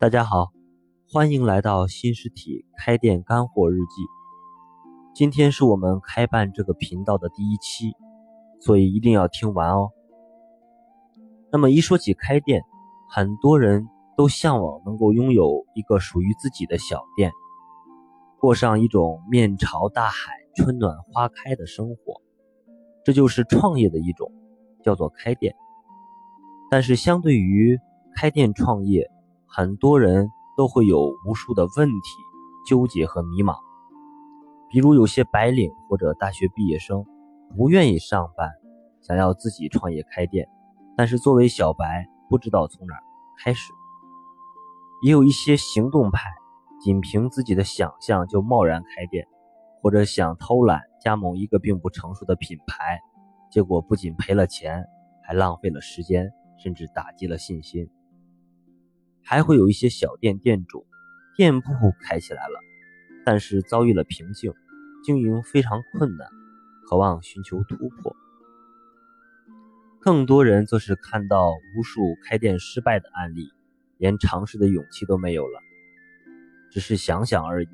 大家好，欢迎来到新实体开店干货日记。今天是我们开办这个频道的第一期，所以一定要听完哦。那么一说起开店，很多人都向往能够拥有一个属于自己的小店，过上一种面朝大海、春暖花开的生活。这就是创业的一种，叫做开店。但是相对于开店创业，很多人都会有无数的问题、纠结和迷茫，比如有些白领或者大学毕业生不愿意上班，想要自己创业开店，但是作为小白不知道从哪儿开始；也有一些行动派，仅凭自己的想象就贸然开店，或者想偷懒加盟一个并不成熟的品牌，结果不仅赔了钱，还浪费了时间，甚至打击了信心。还会有一些小店店主，店铺开起来了，但是遭遇了瓶颈，经营非常困难，渴望寻求突破。更多人则是看到无数开店失败的案例，连尝试的勇气都没有了，只是想想而已，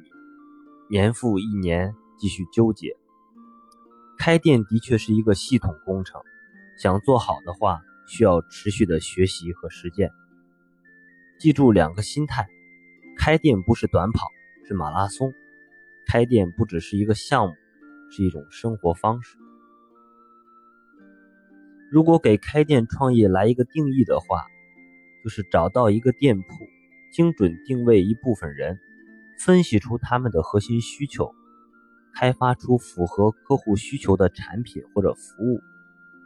年复一年继续纠结。开店的确是一个系统工程，想做好的话，需要持续的学习和实践。记住两个心态：开店不是短跑，是马拉松；开店不只是一个项目，是一种生活方式。如果给开店创业来一个定义的话，就是找到一个店铺，精准定位一部分人，分析出他们的核心需求，开发出符合客户需求的产品或者服务，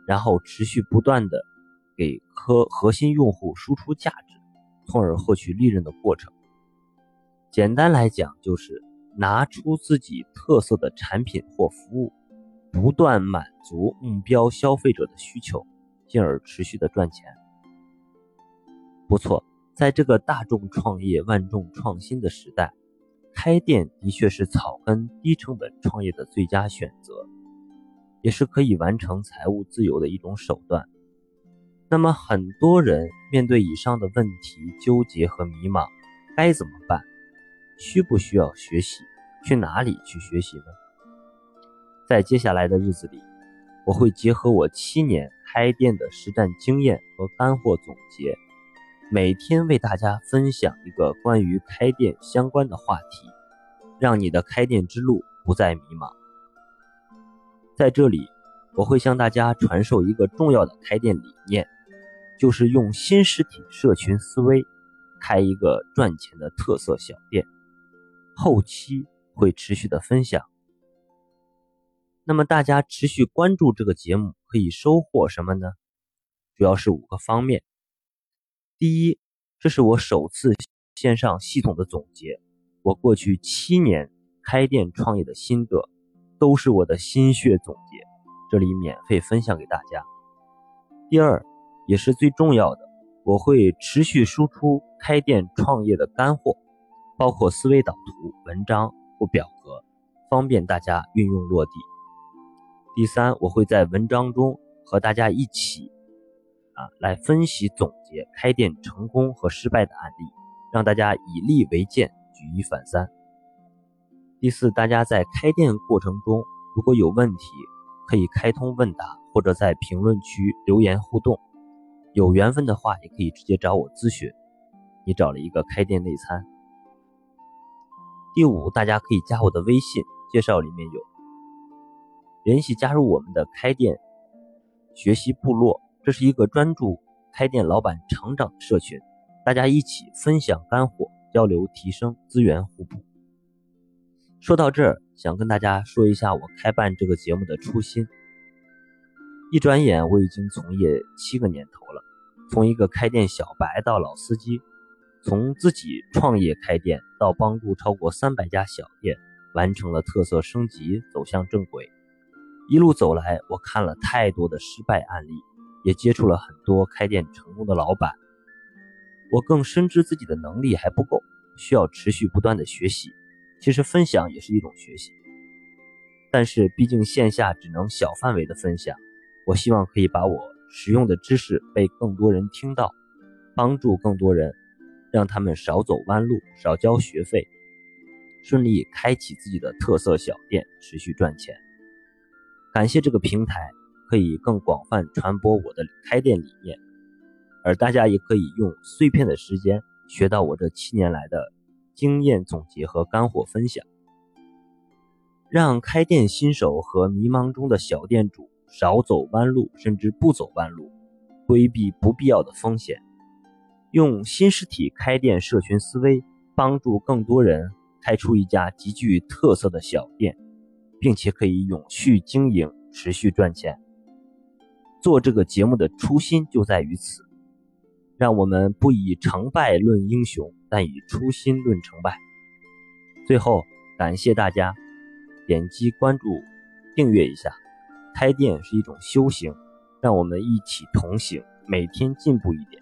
然后持续不断的给客核心用户输出价值。从而获取利润的过程，简单来讲就是拿出自己特色的产品或服务，不断满足目标消费者的需求，进而持续的赚钱。不错，在这个大众创业、万众创新的时代，开店的确是草根、低成本创业的最佳选择，也是可以完成财务自由的一种手段。那么很多人面对以上的问题纠结和迷茫，该怎么办？需不需要学习？去哪里去学习呢？在接下来的日子里，我会结合我七年开店的实战经验和干货总结，每天为大家分享一个关于开店相关的话题，让你的开店之路不再迷茫。在这里，我会向大家传授一个重要的开店理念。就是用新实体社群思维开一个赚钱的特色小店，后期会持续的分享。那么大家持续关注这个节目可以收获什么呢？主要是五个方面。第一，这是我首次线上系统的总结，我过去七年开店创业的心得，都是我的心血总结，这里免费分享给大家。第二。也是最重要的，我会持续输出开店创业的干货，包括思维导图、文章或表格，方便大家运用落地。第三，我会在文章中和大家一起啊来分析总结开店成功和失败的案例，让大家以例为鉴，举一反三。第四，大家在开店过程中如果有问题，可以开通问答或者在评论区留言互动。有缘分的话，也可以直接找我咨询。你找了一个开店内参。第五，大家可以加我的微信，介绍里面有联系加入我们的开店学习部落。这是一个专注开店老板成长的社群，大家一起分享干货，交流提升，资源互补。说到这儿，想跟大家说一下我开办这个节目的初心。一转眼，我已经从业七个年头，从一个开店小白到老司机，从自己创业开店到帮助超过三百家小店完成了特色升级，走向正轨。一路走来，我看了太多的失败案例，也接触了很多开店成功的老板。我更深知自己的能力还不够，需要持续不断的学习。其实分享也是一种学习，但是毕竟线下只能小范围的分享。我希望可以把我实用的知识被更多人听到，帮助更多人让他们少走弯路，少交学费，顺利开启自己的特色小店，持续赚钱。感谢这个平台，可以更广泛传播我的开店理念，而大家也可以用碎片的时间学到我这七年来的经验总结和干货分享，让开店新手和迷茫中的小店主少走弯路，甚至不走弯路，规避不必要的风险。用新实体开店社群思维，帮助更多人开出一家极具特色的小店，并且可以永续经营、持续赚钱。做这个节目的初心就在于此，让我们不以成败论英雄，但以初心论成败。最后，感谢大家点击关注、订阅一下。开店是一种修行，让我们一起同行，每天进步一点。